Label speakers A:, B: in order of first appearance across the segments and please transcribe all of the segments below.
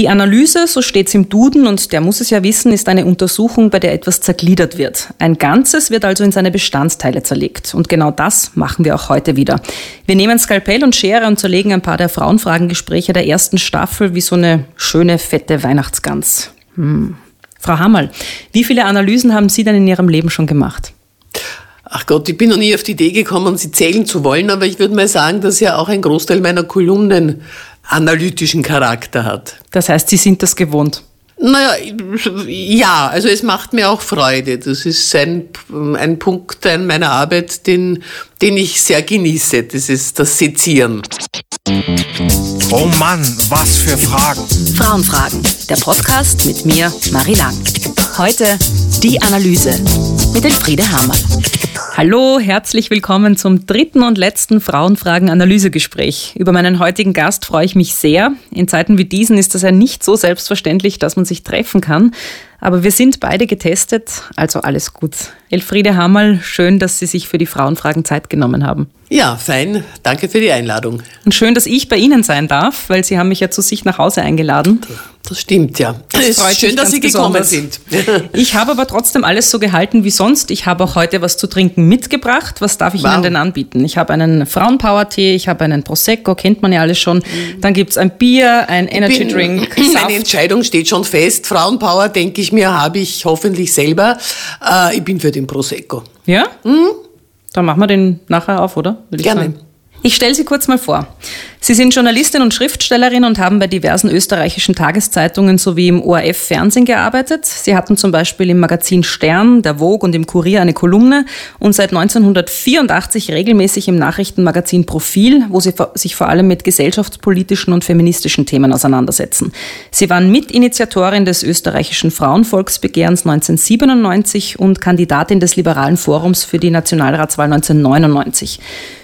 A: Die Analyse, so steht es im Duden und der muss es ja wissen, ist eine Untersuchung, bei der etwas zergliedert wird. Ein Ganzes wird also in seine Bestandteile zerlegt. Und genau das machen wir auch heute wieder. Wir nehmen Skalpell und Schere und zerlegen ein paar der Frauenfragengespräche der ersten Staffel wie so eine schöne, fette Weihnachtsgans. Hm. Frau Hammerl, wie viele Analysen haben Sie denn in Ihrem Leben schon gemacht?
B: Ach Gott, ich bin noch nie auf die Idee gekommen, sie zählen zu wollen, aber ich würde mal sagen, dass ja auch ein Großteil meiner Kolumnen analytischen Charakter hat.
A: Das heißt, Sie sind das gewohnt?
B: Naja, ja, also es macht mir auch Freude. Das ist ein, ein Punkt in meiner Arbeit, den, den ich sehr genieße. Das ist das Sezieren.
C: Oh Mann, was für Fragen.
A: Frauenfragen, der Podcast mit mir, Marie Lang. Heute die Analyse mit Elfriede Hamann. Hallo, herzlich willkommen zum dritten und letzten Frauenfragen-Analysegespräch. Über meinen heutigen Gast freue ich mich sehr. In Zeiten wie diesen ist es ja nicht so selbstverständlich, dass man sich treffen kann. Aber wir sind beide getestet, also alles gut. Elfriede Hammerl, schön, dass Sie sich für die Frauenfragen Zeit genommen haben.
B: Ja, fein. Danke für die Einladung.
A: Und schön, dass ich bei Ihnen sein darf, weil Sie haben mich ja zu sich nach Hause eingeladen.
B: Das stimmt, ja.
A: Das es ist schön, dass Sie gekommen sind. ich habe aber trotzdem alles so gehalten wie sonst. Ich habe auch heute was zu trinken mitgebracht. Was darf ich wow. Ihnen denn anbieten? Ich habe einen Frauenpower-Tee, ich habe einen Prosecco, kennt man ja alles schon. Dann gibt es ein Bier, ein Energy Drink.
B: Meine Entscheidung steht schon fest. Frauenpower, denke ich mir, habe ich hoffentlich selber. Äh, ich bin für den Prosecco.
A: Ja? Mhm. Dann machen wir den nachher auf, oder?
B: Gerne.
A: Ich stelle Sie kurz mal vor. Sie sind Journalistin und Schriftstellerin und haben bei diversen österreichischen Tageszeitungen sowie im ORF Fernsehen gearbeitet. Sie hatten zum Beispiel im Magazin Stern, der Vogue und im Kurier eine Kolumne und seit 1984 regelmäßig im Nachrichtenmagazin Profil, wo Sie sich vor allem mit gesellschaftspolitischen und feministischen Themen auseinandersetzen. Sie waren Mitinitiatorin des österreichischen Frauenvolksbegehrens 1997 und Kandidatin des Liberalen Forums für die Nationalratswahl 1999.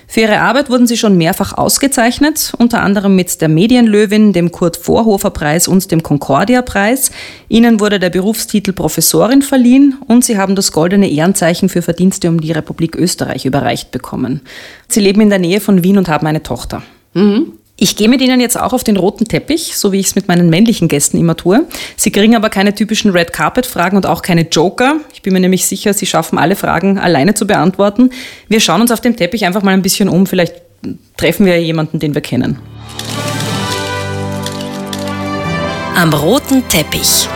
A: Für ihre Arbeit wurden sie schon mehrfach ausgezeichnet, unter anderem mit der Medienlöwin, dem Kurt Vorhofer Preis und dem Concordia Preis. Ihnen wurde der Berufstitel Professorin verliehen und sie haben das goldene Ehrenzeichen für Verdienste um die Republik Österreich überreicht bekommen. Sie leben in der Nähe von Wien und haben eine Tochter. Mhm. Ich gehe mit Ihnen jetzt auch auf den roten Teppich, so wie ich es mit meinen männlichen Gästen immer tue. Sie kriegen aber keine typischen Red Carpet Fragen und auch keine Joker. Ich bin mir nämlich sicher, Sie schaffen alle Fragen alleine zu beantworten. Wir schauen uns auf dem Teppich einfach mal ein bisschen um. Vielleicht treffen wir jemanden, den wir kennen.
D: Am roten Teppich.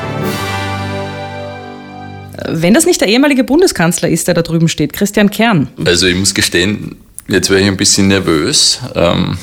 A: Wenn das nicht der ehemalige Bundeskanzler ist, der da drüben steht, Christian Kern.
E: Also ich muss gestehen, jetzt wäre ich ein bisschen nervös. Ähm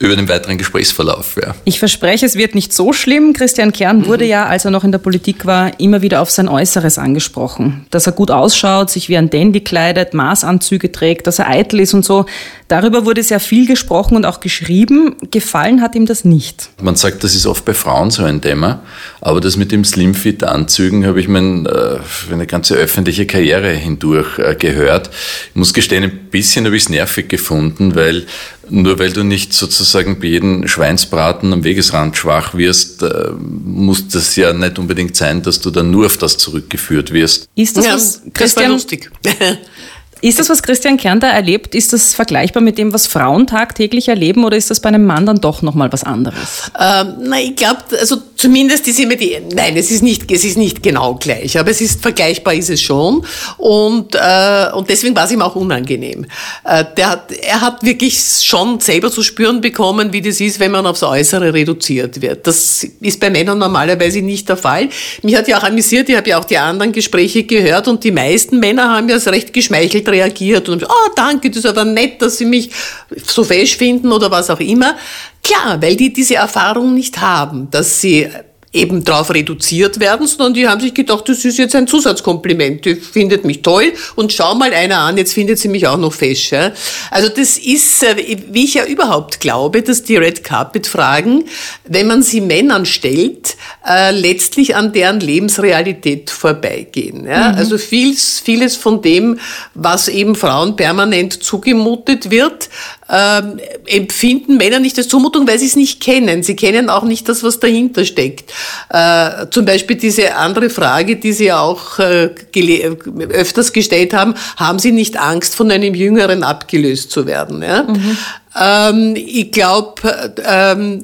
E: über den weiteren Gesprächsverlauf. Ja.
A: Ich verspreche, es wird nicht so schlimm. Christian Kern wurde ja, als er noch in der Politik war, immer wieder auf sein Äußeres angesprochen. Dass er gut ausschaut, sich wie ein Dandy kleidet, Maßanzüge trägt, dass er eitel ist und so. Darüber wurde sehr viel gesprochen und auch geschrieben. Gefallen hat ihm das nicht.
E: Man sagt, das ist oft bei Frauen so ein Thema. Aber das mit dem Slimfit-Anzügen habe ich mein, äh, für eine ganze öffentliche Karriere hindurch äh, gehört. Ich muss gestehen, ein bisschen habe ich es nervig gefunden, weil nur weil du nicht sozusagen bei jedem Schweinsbraten am Wegesrand schwach wirst, äh, muss das ja nicht unbedingt sein, dass du dann nur auf das zurückgeführt wirst.
A: Ist das, ja, was Christian, das war lustig. Ist das, was Christian Kern da erlebt, ist das vergleichbar mit dem, was Frauen tagtäglich erleben oder ist das bei einem Mann dann doch nochmal was anderes?
B: Ähm, na, ich glaube, also zumindest ist immer die, nein, es ist nicht, es ist nicht genau gleich, aber es ist vergleichbar ist es schon und, äh, und deswegen war es ihm auch unangenehm. Äh, der hat, er hat wirklich schon selber zu spüren bekommen, wie das ist, wenn man aufs Äußere reduziert wird. Das ist bei Männern normalerweise nicht der Fall. Mich hat ja auch amüsiert, ich habe ja auch die anderen Gespräche gehört und die meisten Männer haben ja es recht geschmeichelt reagiert und, oh, danke, das ist aber nett, dass Sie mich so fesch finden oder was auch immer. Klar, weil die diese Erfahrung nicht haben, dass sie eben darauf reduziert werden, sondern die haben sich gedacht, das ist jetzt ein Zusatzkompliment. Die findet mich toll und schau mal einer an, jetzt findet sie mich auch noch fesch. Ja? Also das ist, äh, wie ich ja überhaupt glaube, dass die Red Carpet Fragen, wenn man sie Männern stellt, äh, letztlich an deren Lebensrealität vorbeigehen. Ja? Mhm. Also vieles, vieles von dem, was eben Frauen permanent zugemutet wird, ähm, empfinden Männer nicht als Zumutung, weil sie es nicht kennen. Sie kennen auch nicht das, was dahinter steckt. Äh, zum Beispiel diese andere Frage, die Sie auch äh, öfters gestellt haben, haben Sie nicht Angst, von einem Jüngeren abgelöst zu werden? Ja? Mhm. Ähm, ich glaube, ähm,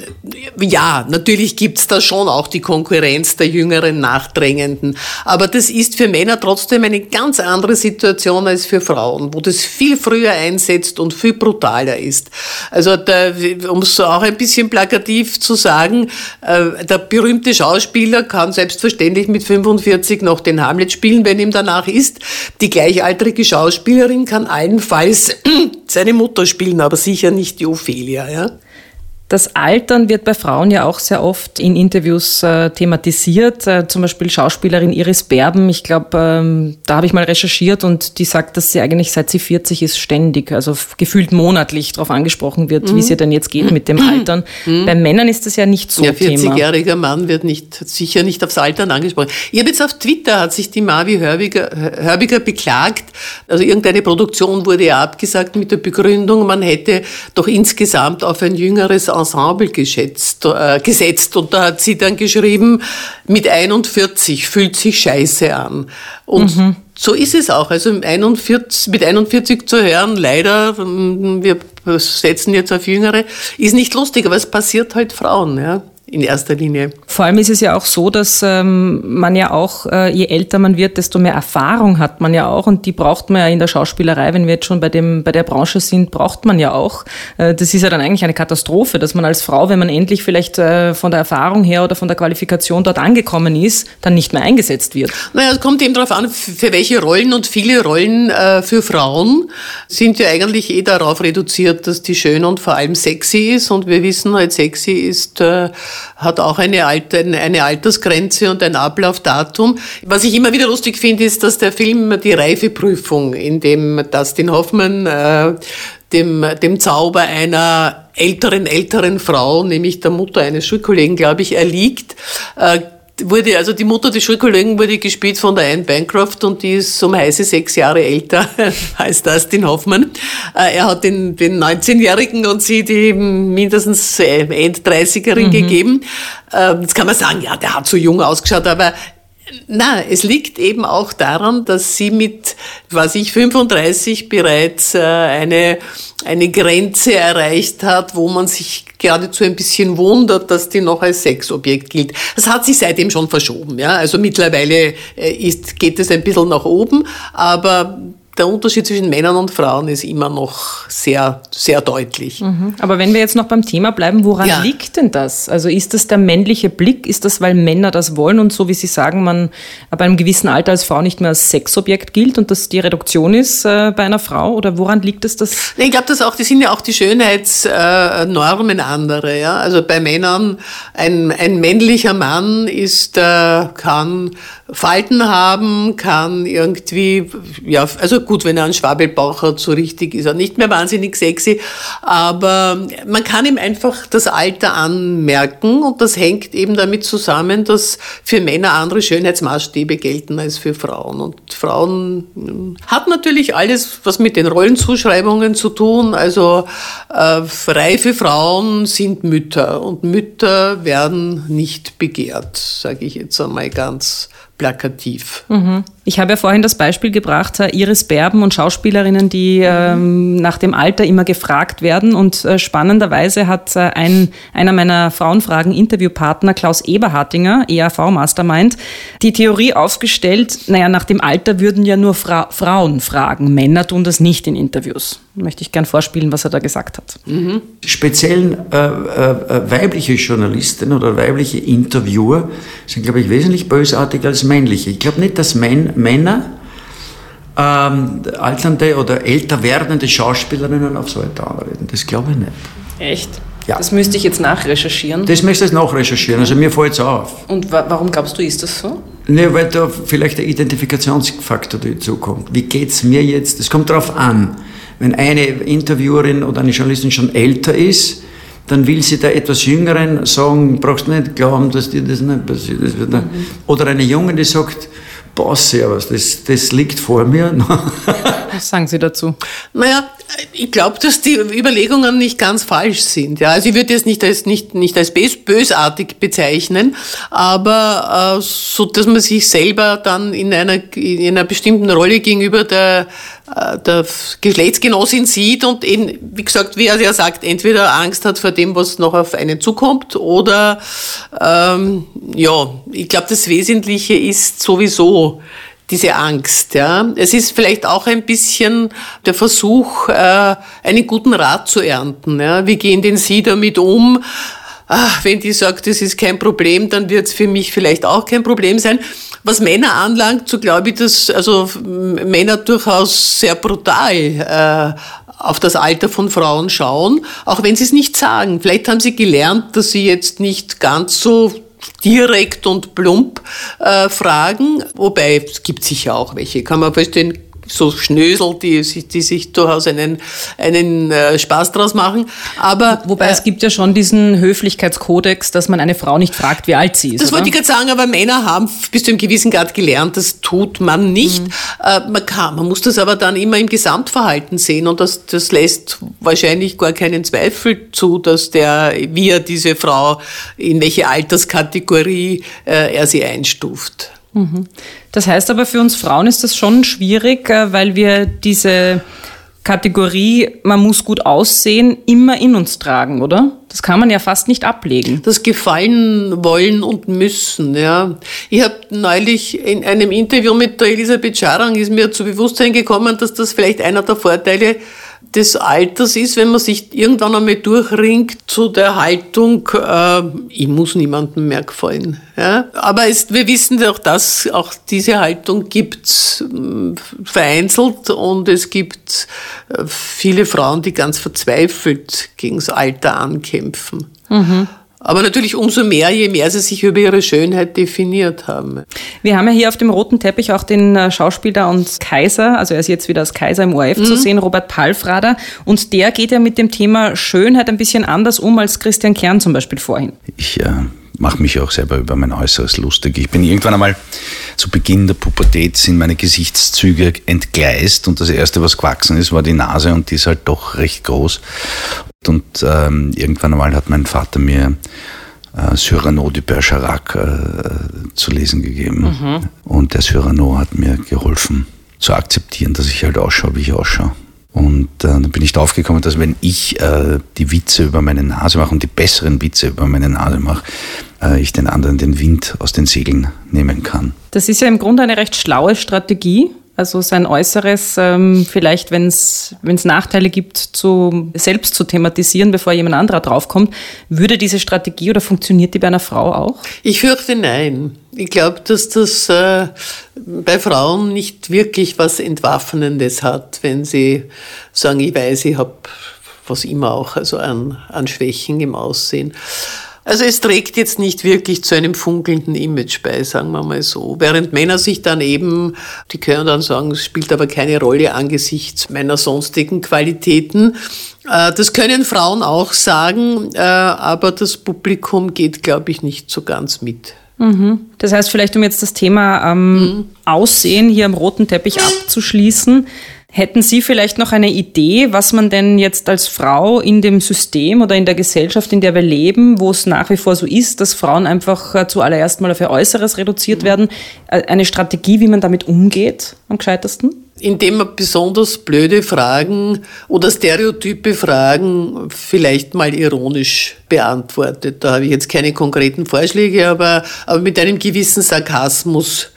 B: ja, natürlich gibt's da schon auch die Konkurrenz der jüngeren Nachdrängenden. Aber das ist für Männer trotzdem eine ganz andere Situation als für Frauen, wo das viel früher einsetzt und viel brutaler ist. Also um es auch ein bisschen plakativ zu sagen, äh, der berühmte Schauspieler kann selbstverständlich mit 45 noch den Hamlet spielen, wenn ihm danach ist. Die gleichaltrige Schauspielerin kann allenfalls seine Mutter spielen, aber sicher nicht die Ophelia. Ja?
A: Das Altern wird bei Frauen ja auch sehr oft in Interviews äh, thematisiert. Äh, zum Beispiel Schauspielerin Iris Berben. Ich glaube, ähm, da habe ich mal recherchiert und die sagt, dass sie eigentlich seit sie 40 ist ständig, also gefühlt monatlich darauf angesprochen wird, mhm. wie es ihr denn jetzt geht mit dem Altern. Mhm. Bei Männern ist das ja nicht so
B: ja, 40-jähriger Mann wird nicht, sicher nicht aufs Altern angesprochen. Ich habe jetzt auf Twitter, hat sich die Mavi Hörbiger, Hörbiger beklagt, also irgendeine Produktion wurde ja abgesagt mit der Begründung, man hätte doch insgesamt auf ein jüngeres Ensemble geschätzt, äh, gesetzt und da hat sie dann geschrieben, mit 41 fühlt sich scheiße an. Und mhm. so ist es auch. Also mit 41, mit 41 zu hören, leider, wir setzen jetzt auf Jüngere, ist nicht lustig, aber es passiert halt Frauen. Ja in erster Linie.
A: Vor allem ist es ja auch so, dass ähm, man ja auch, äh, je älter man wird, desto mehr Erfahrung hat man ja auch und die braucht man ja in der Schauspielerei, wenn wir jetzt schon bei, dem, bei der Branche sind, braucht man ja auch. Äh, das ist ja dann eigentlich eine Katastrophe, dass man als Frau, wenn man endlich vielleicht äh, von der Erfahrung her oder von der Qualifikation dort angekommen ist, dann nicht mehr eingesetzt wird.
B: Naja, es kommt eben darauf an, für welche Rollen und viele Rollen äh, für Frauen sind ja eigentlich eh darauf reduziert, dass die schön und vor allem sexy ist und wir wissen halt, sexy ist äh, hat auch eine, Alter, eine Altersgrenze und ein Ablaufdatum. Was ich immer wieder lustig finde, ist, dass der Film die Reifeprüfung, in dem Dustin Hoffman äh, dem, dem Zauber einer älteren, älteren Frau, nämlich der Mutter eines Schulkollegen, glaube ich, erliegt, äh, wurde, also die Mutter des Schulkollegen wurde gespielt von der Anne Bancroft und die ist um heiße sechs Jahre älter als Dustin Hoffmann. Äh, er hat den, den 19-Jährigen und sie die mindestens äh, End-30erin mhm. gegeben. Ähm, jetzt kann man sagen, ja, der hat so jung ausgeschaut, aber na, es liegt eben auch daran, dass sie mit, was ich 35 bereits äh, eine, eine Grenze erreicht hat, wo man sich geradezu ein bisschen wundert, dass die noch als Sexobjekt gilt. Das hat sich seitdem schon verschoben. Ja? Also mittlerweile äh, ist, geht es ein bisschen nach oben, aber der Unterschied zwischen Männern und Frauen ist immer noch sehr, sehr deutlich.
A: Mhm. Aber wenn wir jetzt noch beim Thema bleiben, woran ja. liegt denn das? Also ist das der männliche Blick? Ist das, weil Männer das wollen und so wie Sie sagen, man ab einem gewissen Alter als Frau nicht mehr als Sexobjekt gilt und das die Reduktion ist äh, bei einer Frau? Oder woran liegt es das?
B: Ich glaube, das auch, die sind ja auch die Schönheitsnormen äh, andere. Ja? Also bei Männern, ein, ein männlicher Mann ist, äh, kann Falten haben, kann irgendwie, ja, also gut, wenn er einen Schwabelbauch hat, so richtig ist er nicht mehr wahnsinnig sexy, aber man kann ihm einfach das Alter anmerken und das hängt eben damit zusammen, dass für Männer andere Schönheitsmaßstäbe gelten als für Frauen. Und Frauen hm, hat natürlich alles, was mit den Rollenzuschreibungen zu tun, also äh, reife Frauen sind Mütter und Mütter werden nicht begehrt, sage ich jetzt einmal ganz plakativ.
A: Mhm. Ich habe ja vorhin das Beispiel gebracht, äh, Iris Berben und Schauspielerinnen, die ähm, nach dem Alter immer gefragt werden. Und äh, spannenderweise hat äh, ein, einer meiner Frauenfragen-Interviewpartner, Klaus Eberhartinger, ERV-Mastermind, die Theorie aufgestellt, naja, nach dem Alter würden ja nur Fra Frauen fragen. Männer tun das nicht in Interviews. Möchte ich gern vorspielen, was er da gesagt hat.
F: Mhm. Speziell äh, äh, weibliche Journalisten oder weibliche Interviewer sind, glaube ich, wesentlich bösartiger als männliche. Ich glaube nicht, dass Män Männer ähm, alternde oder älter werdende Schauspielerinnen auf so eine anreden. Das glaube ich nicht.
A: Echt? Ja. Das müsste ich jetzt nachrecherchieren.
F: Das müsste ich nachrecherchieren, also mir fällt es auf.
A: Und wa warum glaubst du, ist das so?
F: Ne, weil da vielleicht der Identifikationsfaktor dazukommt. Wie geht es mir jetzt? Das kommt darauf an. Wenn eine Interviewerin oder eine Journalistin schon älter ist, dann will sie der etwas Jüngeren sagen, brauchst nicht glauben, dass dir das nicht passiert. Das mhm. Oder eine Junge, die sagt, boah, servus, das, das liegt vor mir.
A: Was sagen Sie dazu?
B: Naja, ich glaube, dass die Überlegungen nicht ganz falsch sind. Ja, also ich würde es nicht als, nicht, nicht als bösartig bezeichnen, aber äh, so, dass man sich selber dann in einer, in einer bestimmten Rolle gegenüber der der Geschlechtsgenossin sieht und eben, wie gesagt, wie er ja sagt, entweder Angst hat vor dem, was noch auf einen zukommt oder ähm, ja, ich glaube, das Wesentliche ist sowieso diese Angst. Ja. Es ist vielleicht auch ein bisschen der Versuch, äh, einen guten Rat zu ernten. Ja. Wie gehen denn Sie damit um? Ach, wenn die sagt, das ist kein Problem, dann wird es für mich vielleicht auch kein Problem sein. Was Männer anlangt, so glaube ich, dass also Männer durchaus sehr brutal äh, auf das Alter von Frauen schauen, auch wenn sie es nicht sagen. Vielleicht haben sie gelernt, dass sie jetzt nicht ganz so direkt und plump äh, fragen, wobei es gibt sicher auch welche, kann man verstehen, so Schnösel, die, die sich durchaus einen, einen äh, Spaß draus machen. Aber,
A: Wobei äh, es gibt ja schon diesen Höflichkeitskodex, dass man eine Frau nicht fragt, wie alt sie ist.
B: Das oder? wollte ich gerade sagen, aber Männer haben bis zu einem gewissen Grad gelernt, das tut man nicht. Mhm. Äh, man kann, man muss das aber dann immer im Gesamtverhalten sehen und das, das lässt wahrscheinlich gar keinen Zweifel zu, dass der, wie er diese Frau, in welche Alterskategorie äh, er sie einstuft.
A: Das heißt aber für uns Frauen ist das schon schwierig, äh, weil wir diese Kategorie, man muss gut aussehen, immer in uns tragen, oder? Das kann man ja fast nicht ablegen.
B: Das Gefallen wollen und müssen, ja. Ich habe neulich in einem Interview mit der Elisabeth Scharang ist mir zu Bewusstsein gekommen, dass das vielleicht einer der Vorteile des Alters ist, wenn man sich irgendwann einmal durchringt zu der Haltung, äh, ich muss niemandem mehr gefallen. Ja? Aber es, wir wissen auch, dass auch diese Haltung gibt äh, vereinzelt und es gibt äh, viele Frauen, die ganz verzweifelt gegen das Alter ankämpfen. Mhm. Aber natürlich umso mehr, je mehr sie sich über ihre Schönheit definiert haben.
A: Wir haben ja hier auf dem roten Teppich auch den äh, Schauspieler und Kaiser, also er ist jetzt wieder als Kaiser im ORF mhm. zu sehen, Robert Palfrader. Und der geht ja mit dem Thema Schönheit ein bisschen anders um als Christian Kern zum Beispiel vorhin.
G: Ich äh, mache mich auch selber über mein Äußeres lustig. Ich bin irgendwann einmal zu Beginn der Pubertät sind meine Gesichtszüge entgleist und das erste, was gewachsen ist, war die Nase und die ist halt doch recht groß. Und ähm, irgendwann einmal hat mein Vater mir äh, Cyrano de Bergerac äh, zu lesen gegeben. Mhm. Und der Cyrano hat mir geholfen zu akzeptieren, dass ich halt ausschaue, wie ich ausschaue. Und äh, dann bin ich darauf gekommen, dass wenn ich äh, die Witze über meine Nase mache und die besseren Witze über meine Nase mache, äh, ich den anderen den Wind aus den Segeln nehmen kann.
A: Das ist ja im Grunde eine recht schlaue Strategie, also sein Äußeres ähm, vielleicht, wenn es Nachteile gibt, zu, selbst zu thematisieren, bevor jemand anderer draufkommt. Würde diese Strategie oder funktioniert die bei einer Frau auch?
B: Ich fürchte nein. Ich glaube, dass das äh, bei Frauen nicht wirklich was Entwaffnendes hat, wenn sie sagen, ich weiß, ich habe was immer auch, also an, an Schwächen im Aussehen. Also es trägt jetzt nicht wirklich zu einem funkelnden Image bei, sagen wir mal so. Während Männer sich dann eben, die können dann sagen, es spielt aber keine Rolle angesichts meiner sonstigen Qualitäten. Äh, das können Frauen auch sagen, äh, aber das Publikum geht, glaube ich, nicht so ganz mit.
A: Mhm. Das heißt, vielleicht um jetzt das Thema ähm, mhm. Aussehen hier am roten Teppich abzuschließen, Hätten Sie vielleicht noch eine Idee, was man denn jetzt als Frau in dem System oder in der Gesellschaft, in der wir leben, wo es nach wie vor so ist, dass Frauen einfach äh, zuallererst mal auf ihr Äußeres reduziert werden, äh, eine Strategie, wie man damit umgeht, am gescheitesten?
B: Indem man besonders blöde Fragen oder stereotype Fragen vielleicht mal ironisch beantwortet. Da habe ich jetzt keine konkreten Vorschläge, aber, aber mit einem gewissen Sarkasmus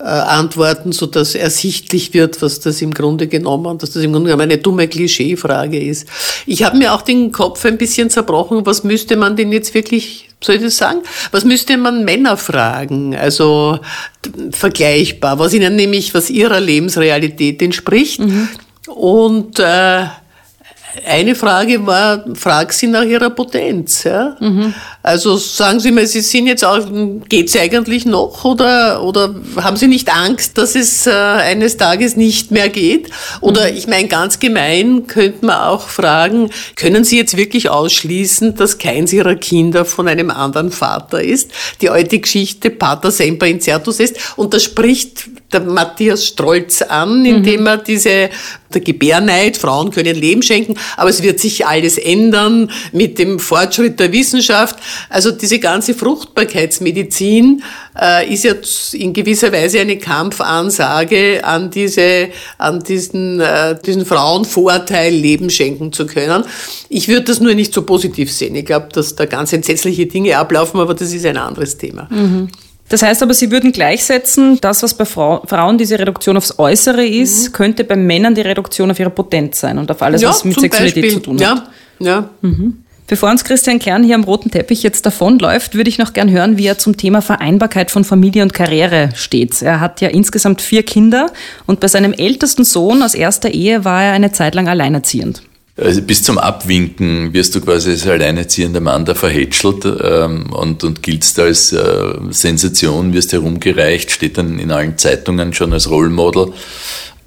B: äh, antworten, so dass ersichtlich wird, was das im Grunde genommen, dass das im Grunde genommen eine dumme Klischeefrage ist. Ich habe mir auch den Kopf ein bisschen zerbrochen, was müsste man denn jetzt wirklich, soll ich das sagen, was müsste man Männer fragen, also vergleichbar, was ihnen nämlich, was ihrer Lebensrealität entspricht. Mhm. Und äh, eine Frage war, frag Sie nach Ihrer Potenz. Ja? Mhm. Also sagen Sie mal, Sie sind jetzt auch, geht es eigentlich noch oder, oder haben Sie nicht Angst, dass es äh, eines Tages nicht mehr geht? Oder mhm. ich meine, ganz gemein könnte man auch fragen, können Sie jetzt wirklich ausschließen, dass keins Ihrer Kinder von einem anderen Vater ist? Die alte Geschichte Pater semper incertus ist und das spricht der Matthias Strolz an, indem er diese der Gebärneid, Frauen können Leben schenken, aber es wird sich alles ändern mit dem Fortschritt der Wissenschaft. Also diese ganze Fruchtbarkeitsmedizin äh, ist ja in gewisser Weise eine Kampfansage an diese, an diesen, äh, diesen Frauen Vorteil, Leben schenken zu können. Ich würde das nur nicht so positiv sehen. Ich glaube, dass da ganz entsetzliche Dinge ablaufen, aber das ist ein anderes Thema. Mhm.
A: Das heißt aber, Sie würden gleichsetzen, das, was bei Frauen diese Reduktion aufs Äußere ist, mhm. könnte bei Männern die Reduktion auf ihre Potenz sein und auf alles, ja, was mit Sexualität Beispiel. zu tun
B: hat. Ja, ja.
A: Mhm. Bevor uns Christian Kern hier am roten Teppich jetzt davonläuft, würde ich noch gern hören, wie er zum Thema Vereinbarkeit von Familie und Karriere steht. Er hat ja insgesamt vier Kinder und bei seinem ältesten Sohn aus erster Ehe war er eine Zeit lang alleinerziehend.
E: Also bis zum Abwinken wirst du quasi als alleinerziehender Mann da verhätschelt ähm, und, und giltst als äh, Sensation, wirst herumgereicht, steht dann in allen Zeitungen schon als Rollmodel.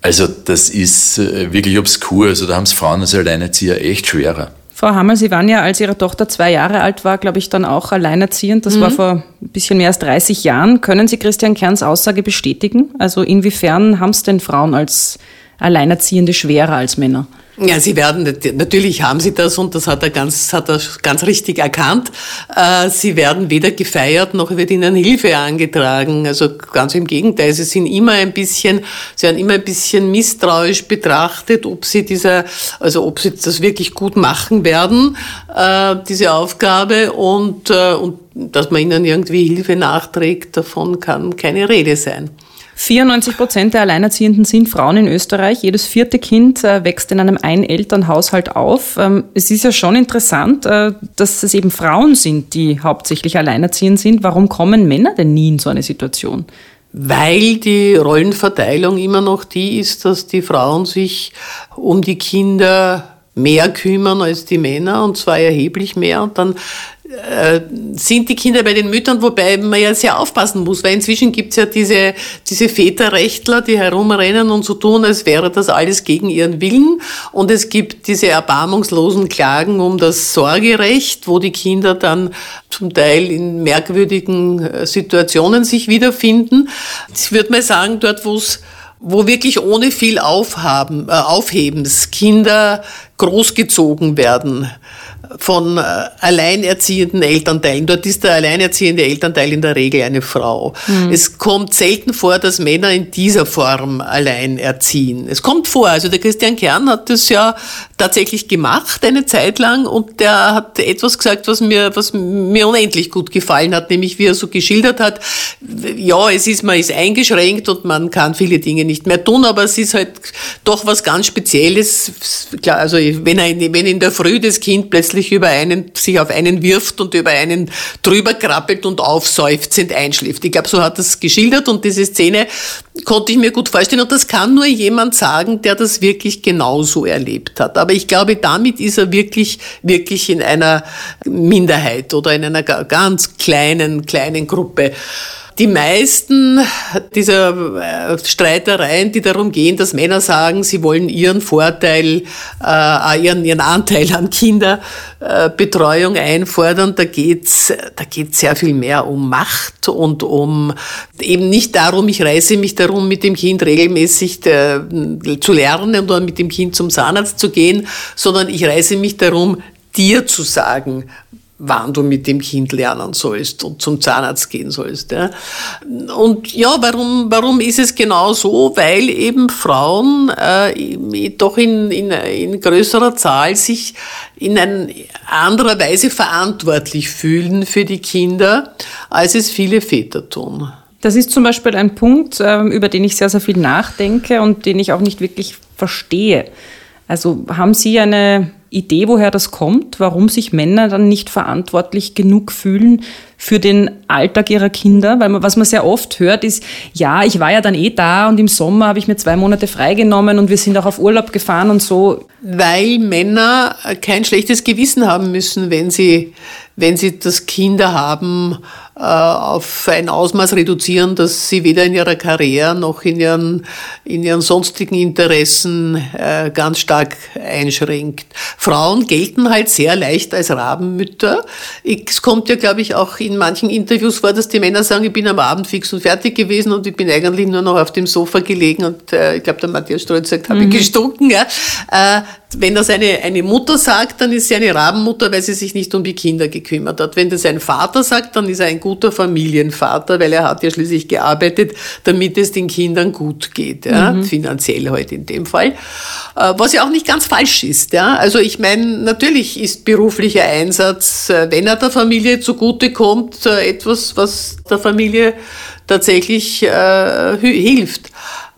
E: Also das ist äh, wirklich obskur. Also da haben es Frauen als Alleinerzieher echt schwerer.
A: Frau Hammer, Sie waren ja, als Ihre Tochter zwei Jahre alt war, glaube ich, dann auch alleinerziehend. Das mhm. war vor ein bisschen mehr als 30 Jahren. Können Sie Christian Kerns Aussage bestätigen? Also inwiefern haben es denn Frauen als Alleinerziehende schwerer als Männer?
B: Ja, sie werden, natürlich haben sie das und das hat er ganz, hat er ganz richtig erkannt. Äh, sie werden weder gefeiert noch wird ihnen Hilfe angetragen. Also ganz im Gegenteil, sie sind immer ein bisschen, sie werden immer ein bisschen misstrauisch betrachtet, ob sie dieser, also ob sie das wirklich gut machen werden, äh, diese Aufgabe und, äh, und dass man ihnen irgendwie Hilfe nachträgt, davon kann keine Rede sein.
A: 94 Prozent der Alleinerziehenden sind Frauen in Österreich. Jedes vierte Kind äh, wächst in einem Einelternhaushalt auf. Ähm, es ist ja schon interessant, äh, dass es eben Frauen sind, die hauptsächlich alleinerziehend sind. Warum kommen Männer denn nie in so eine Situation?
B: Weil die Rollenverteilung immer noch die ist, dass die Frauen sich um die Kinder mehr kümmern als die Männer und zwar erheblich mehr. Und dann äh, sind die Kinder bei den Müttern, wobei man ja sehr aufpassen muss, weil inzwischen gibt's ja diese, diese Väterrechtler, die herumrennen und so tun, als wäre das alles gegen ihren Willen. Und es gibt diese erbarmungslosen Klagen um das Sorgerecht, wo die Kinder dann zum Teil in merkwürdigen äh, Situationen sich wiederfinden. Ich würde mal sagen, dort, wo es wo wirklich ohne viel Aufhaben, äh, Aufhebens Kinder großgezogen werden von äh, alleinerziehenden Elternteilen. Dort ist der alleinerziehende Elternteil in der Regel eine Frau. Mhm. Es kommt selten vor, dass Männer in dieser Form allein erziehen. Es kommt vor, also der Christian Kern hat das ja tatsächlich gemacht eine Zeit lang und der hat etwas gesagt, was mir, was mir unendlich gut gefallen hat, nämlich wie er so geschildert hat, ja, es ist, man ist eingeschränkt und man kann viele Dinge nicht mehr tun, aber es ist halt doch was ganz Spezielles. Klar, also wenn, er, wenn in der Früh das Kind plötzlich plötzlich über einen, sich auf einen wirft und über einen drüber krabbelt und aufseufzend einschläft. Ich glaube, so hat es geschildert und diese Szene konnte ich mir gut vorstellen und das kann nur jemand sagen, der das wirklich genauso erlebt hat. Aber ich glaube, damit ist er wirklich, wirklich in einer Minderheit oder in einer ganz kleinen, kleinen Gruppe. Die meisten dieser äh, Streitereien, die darum gehen, dass Männer sagen, sie wollen ihren Vorteil, äh, ihren, ihren Anteil an Kinderbetreuung einfordern, da geht's, da geht's sehr viel mehr um Macht und um eben nicht darum, ich reiße mich darum, mit dem Kind regelmäßig äh, zu lernen oder mit dem Kind zum Zahnarzt zu gehen, sondern ich reiße mich darum, dir zu sagen, wann du mit dem Kind lernen sollst und zum Zahnarzt gehen sollst. Ja. Und ja, warum, warum ist es genau so? Weil eben Frauen äh, doch in, in, in größerer Zahl sich in einer anderer Weise verantwortlich fühlen für die Kinder, als es viele Väter tun.
A: Das ist zum Beispiel ein Punkt, ähm, über den ich sehr, sehr viel nachdenke und den ich auch nicht wirklich verstehe. Also haben Sie eine Idee, woher das kommt, warum sich Männer dann nicht verantwortlich genug fühlen für den Alltag ihrer Kinder? Weil man, was man sehr oft hört, ist, ja, ich war ja dann eh da und im Sommer habe ich mir zwei Monate freigenommen und wir sind auch auf Urlaub gefahren und so.
B: Weil Männer kein schlechtes Gewissen haben müssen, wenn sie, wenn sie das Kinder haben, äh, auf ein Ausmaß reduzieren, dass sie weder in ihrer Karriere noch in ihren, in ihren sonstigen Interessen äh, ganz stark einschränkt. Frauen gelten halt sehr leicht als Rabenmütter. Es kommt ja, glaube ich, auch in in manchen Interviews vor, dass die Männer sagen, ich bin am Abend fix und fertig gewesen und ich bin eigentlich nur noch auf dem Sofa gelegen und äh, ich glaube, der Matthias Strolz sagt, habe mhm. ich gestunken. Ja. Äh, wenn das eine, eine Mutter sagt, dann ist sie eine Rabenmutter, weil sie sich nicht um die Kinder gekümmert hat. Wenn das ein Vater sagt, dann ist er ein guter Familienvater, weil er hat ja schließlich gearbeitet, damit es den Kindern gut geht, ja, mhm. finanziell heute halt in dem Fall. Äh, was ja auch nicht ganz falsch ist. Ja. Also ich meine, natürlich ist beruflicher Einsatz, äh, wenn er der Familie zugute kommt, äh, etwas, was der Familie tatsächlich äh, hilft.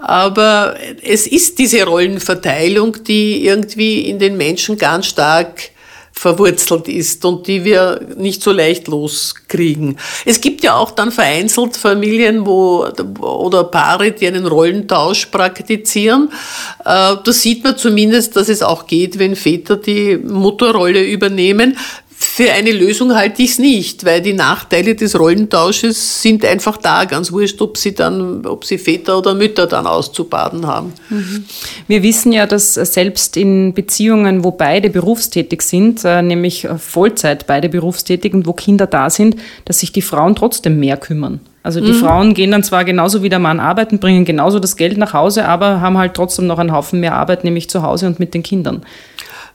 B: Aber es ist diese Rollenverteilung, die irgendwie in den Menschen ganz stark verwurzelt ist und die wir nicht so leicht loskriegen. Es gibt ja auch dann vereinzelt Familien wo, oder Paare, die einen Rollentausch praktizieren. Äh, da sieht man zumindest, dass es auch geht, wenn Väter die Mutterrolle übernehmen. Für eine Lösung halte ich es nicht, weil die Nachteile des Rollentausches sind einfach da, ganz wurscht, ob sie dann, ob sie Väter oder Mütter dann auszubaden haben.
A: Mhm. Wir wissen ja, dass selbst in Beziehungen, wo beide berufstätig sind, äh, nämlich Vollzeit beide berufstätig und wo Kinder da sind, dass sich die Frauen trotzdem mehr kümmern. Also die mhm. Frauen gehen dann zwar genauso wie der Mann arbeiten, bringen genauso das Geld nach Hause, aber haben halt trotzdem noch einen Haufen mehr Arbeit, nämlich zu Hause und mit den Kindern.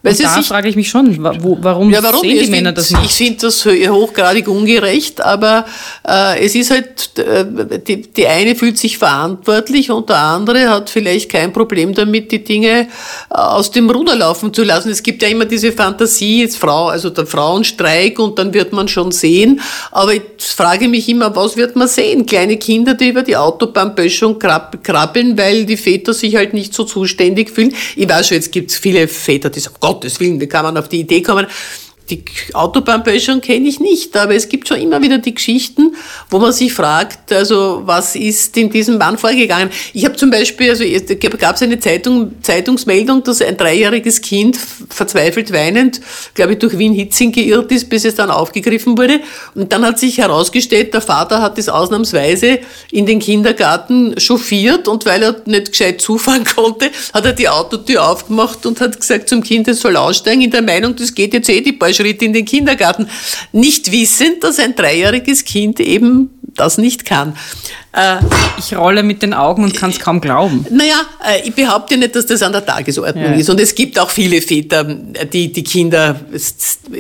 A: Weil da frage ich mich schon, wo, warum, ja, warum, sehen die Männer das nicht?
B: Ich finde das hochgradig ungerecht, aber äh, es ist halt, äh, die, die eine fühlt sich verantwortlich und der andere hat vielleicht kein Problem damit, die Dinge äh, aus dem Ruder laufen zu lassen. Es gibt ja immer diese Fantasie, jetzt Frau, also der Frauenstreik und dann wird man schon sehen, aber ich frage mich immer, was wird man sehen? Kleine Kinder, die über die Autobahnböschung krabbeln, weil die Väter sich halt nicht so zuständig fühlen. Ich weiß schon, jetzt gibt es viele Väter, die sagen, Gottes Willen, wie kann man auf die Idee kommen? Die Autobahnböschung kenne ich nicht, aber es gibt schon immer wieder die Geschichten, wo man sich fragt, also was ist in diesem Mann vorgegangen? Ich habe zum Beispiel, also gab es eine Zeitung, Zeitungsmeldung, dass ein dreijähriges Kind verzweifelt weinend, glaube ich, durch Wien-Hitzing geirrt ist, bis es dann aufgegriffen wurde. Und dann hat sich herausgestellt, der Vater hat es ausnahmsweise in den Kindergarten chauffiert und weil er nicht gescheit zufahren konnte, hat er die Autotür aufgemacht und hat gesagt zum Kind, es soll aussteigen, in der Meinung, das geht jetzt eh die paar Schritt in den Kindergarten, nicht wissend, dass ein dreijähriges Kind eben das nicht kann.
A: Äh, ich rolle mit den Augen und kann es kaum glauben.
B: Naja, äh, ich behaupte nicht, dass das an der Tagesordnung ja. ist. Und es gibt auch viele Väter, die die Kinder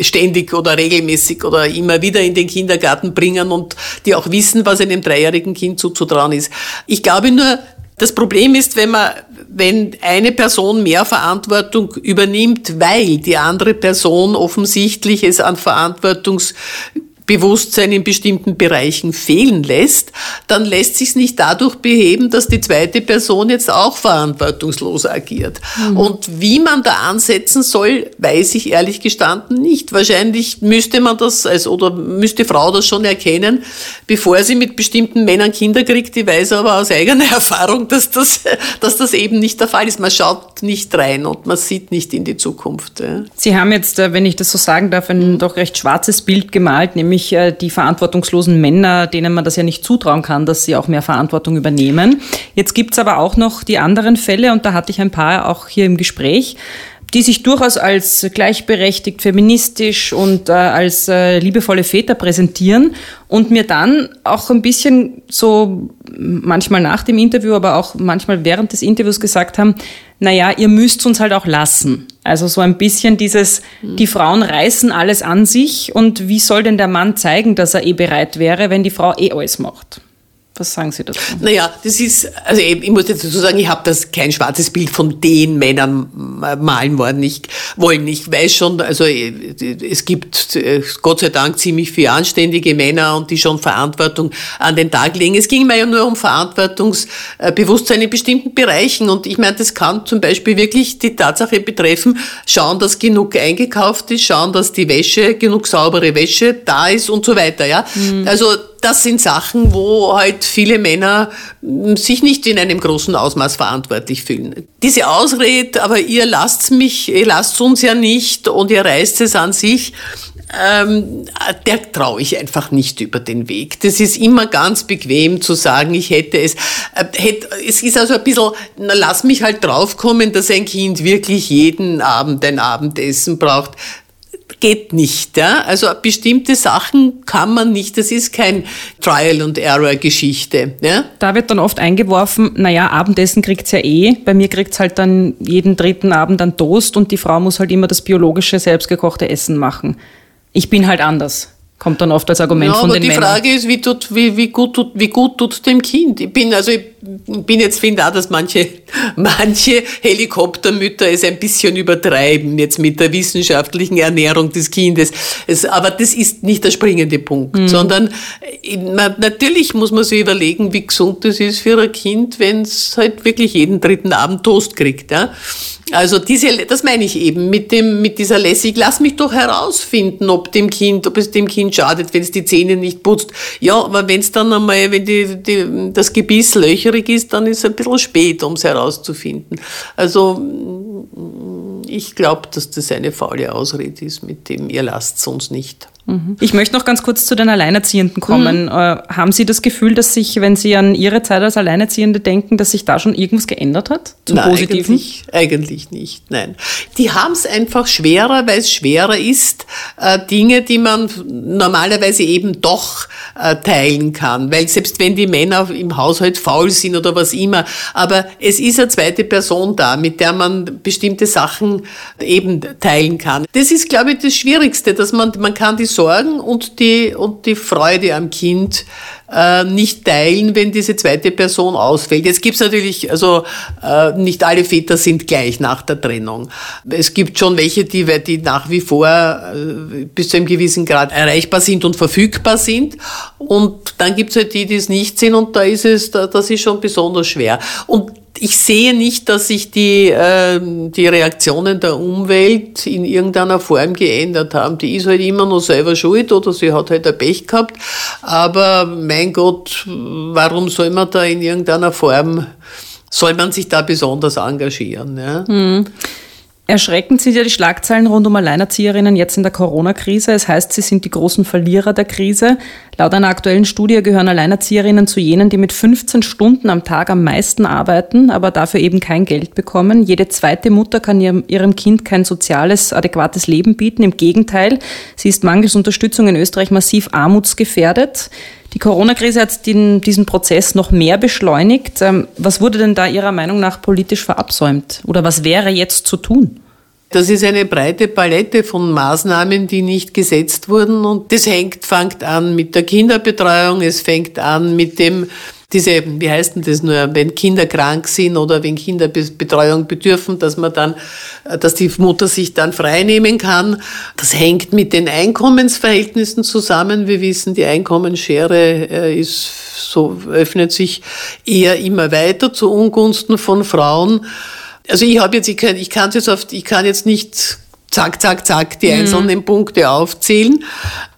B: ständig oder regelmäßig oder immer wieder in den Kindergarten bringen und die auch wissen, was einem dreijährigen Kind zuzutrauen ist. Ich glaube nur, das Problem ist, wenn man, wenn eine Person mehr Verantwortung übernimmt, weil die andere Person offensichtlich es an Verantwortungs Bewusstsein in bestimmten Bereichen fehlen lässt, dann lässt sich es nicht dadurch beheben, dass die zweite Person jetzt auch verantwortungslos agiert. Mhm. Und wie man da ansetzen soll, weiß ich ehrlich gestanden nicht. Wahrscheinlich müsste man das als, oder müsste Frau das schon erkennen, bevor sie mit bestimmten Männern Kinder kriegt. Die weiß aber aus eigener Erfahrung, dass das, dass das eben nicht der Fall ist. Man schaut nicht rein und man sieht nicht in die Zukunft.
A: Sie haben jetzt, äh, wenn ich das so sagen darf, ein doch recht schwarzes Bild gemalt, nämlich nämlich äh, die verantwortungslosen Männer, denen man das ja nicht zutrauen kann, dass sie auch mehr Verantwortung übernehmen. Jetzt gibt's aber auch noch die anderen Fälle und da hatte ich ein paar auch hier im Gespräch die sich durchaus als gleichberechtigt, feministisch und äh, als äh, liebevolle Väter präsentieren und mir dann auch ein bisschen so manchmal nach dem Interview, aber auch manchmal während des Interviews gesagt haben, naja, ihr müsst uns halt auch lassen. Also so ein bisschen dieses, die Frauen reißen alles an sich und wie soll denn der Mann zeigen, dass er eh bereit wäre, wenn die Frau eh alles macht? Was sagen Sie dazu?
B: Naja, das ist, also ich muss jetzt dazu sagen, ich habe das kein schwarzes Bild von den Männern malen wollen. Ich, wollen. Ich weiß schon, also es gibt äh, Gott sei Dank ziemlich viele anständige Männer und die schon Verantwortung an den Tag legen. Es ging mir ja nur um Verantwortungsbewusstsein in bestimmten Bereichen und ich meine, das kann zum Beispiel wirklich die Tatsache betreffen, schauen, dass genug eingekauft ist, schauen, dass die Wäsche, genug saubere Wäsche da ist und so weiter. Ja, mhm. also das sind Sachen, wo halt viele Männer hm, sich nicht in einem großen Ausmaß verantwortlich fühlen. Diese Ausrede, aber ihr lasst mich, ihr lasst uns ja nicht und ihr reißt es an sich, ähm, der traue ich einfach nicht über den Weg. Das ist immer ganz bequem zu sagen, ich hätte es. Äh, hätte, es ist also ein bisschen, na, lass mich halt draufkommen, dass ein Kind wirklich jeden Abend ein Abendessen braucht geht nicht. Ja? Also bestimmte Sachen kann man nicht. Das ist kein Trial and Error Geschichte. Ja?
A: Da wird dann oft eingeworfen, naja, Abendessen kriegt's ja eh. Bei mir kriegt's halt dann jeden dritten Abend dann Toast und die Frau muss halt immer das biologische, selbstgekochte Essen machen. Ich bin halt anders. Kommt dann oft als Argument
B: ja,
A: von
B: aber
A: den
B: die
A: Männern.
B: Frage ist, wie, tut, wie, wie, gut tut, wie gut tut dem Kind? Ich bin, also ich bin jetzt, finde auch, dass manche, manche Helikoptermütter es ein bisschen übertreiben, jetzt mit der wissenschaftlichen Ernährung des Kindes. Es, aber das ist nicht der springende Punkt,
A: Mhm.
B: sondern äh, man, natürlich muss man sich überlegen, wie gesund es ist für ein Kind, wenn es halt wirklich jeden dritten Abend Toast kriegt. Ja? Also diese, das meine ich eben mit dem, mit dieser Lässig. Lass mich doch herausfinden, ob dem Kind, ob es dem Kind schadet, wenn es die Zähne nicht putzt. Ja, aber wenn es dann einmal, wenn die, die, das Gebiss löcherig ist, dann ist es ein bisschen spät, um es herauszufinden. Also ich glaube, dass das eine faule Ausrede ist, mit dem ihr lasst uns nicht.
A: Ich möchte noch ganz kurz zu den Alleinerziehenden kommen.
B: Mhm.
A: Äh, haben Sie das Gefühl, dass sich, wenn Sie an Ihre Zeit als Alleinerziehende denken, dass sich da schon irgendwas geändert hat? Zum
B: Nein,
A: Positiven?
B: Eigentlich, eigentlich nicht, nein. Die haben es einfach schwerer, weil es schwerer ist, äh, Dinge, die man normalerweise eben doch äh, teilen kann. Weil selbst wenn die Männer im Haushalt faul sind oder was immer, aber es ist eine zweite Person da, mit der man bestimmte Sachen eben teilen kann. Das ist, glaube ich, das Schwierigste, dass man, man kann die Sorgen und die, und die Freude am Kind äh, nicht teilen, wenn diese zweite Person ausfällt. Jetzt gibt's natürlich, also äh, nicht alle Väter sind gleich nach der Trennung. Es gibt schon welche, die, die nach wie vor äh, bis zu einem gewissen Grad erreichbar sind und verfügbar sind. Und dann gibt's halt die, die es nicht sind und da ist es, da, das ist schon besonders schwer. Und ich sehe nicht, dass sich die, äh, die Reaktionen der Umwelt in irgendeiner Form geändert haben. Die ist halt immer noch selber schuld oder sie hat halt ein Pech gehabt. Aber mein Gott, warum soll man da in irgendeiner Form, soll man sich da besonders engagieren? Ja?
A: Erschreckend sind ja die Schlagzeilen rund um Alleinerzieherinnen jetzt in der Corona-Krise. Es heißt, sie sind die großen Verlierer der Krise. Laut einer aktuellen Studie gehören Alleinerzieherinnen zu jenen, die mit 15 Stunden am Tag am meisten arbeiten, aber dafür eben kein Geld bekommen. Jede zweite Mutter kann ihrem, ihrem Kind kein soziales, adäquates Leben bieten. Im Gegenteil, sie ist mangels Unterstützung in Österreich massiv armutsgefährdet. Die Corona-Krise hat den, diesen Prozess noch mehr beschleunigt. Ähm, Was wurde denn da Ihrer Meinung nach politisch verabsäumt? Oder was wäre jetzt zu tun?
B: Das ist eine breite Palette von Maßnahmen, die nicht gesetzt wurden. Und das hängt, fängt an mit der Kinderbetreuung, es fängt an mit dem, diese, wie heißt denn das nur, wenn Kinder krank sind oder wenn Kinder Be- Betreuung bedürfen, dass man dann, äh, dass die Mutter sich dann freinehmen kann. Das hängt mit den Einkommensverhältnissen zusammen. Wir wissen, die Einkommensschere äh, ist so, öffnet sich eher immer weiter zu Ungunsten von Frauen. Also ich habe jetzt, ich kann, ich kann jetzt oft, ich kann jetzt nicht zack, zack, zack die einzelnen Punkte aufzählen.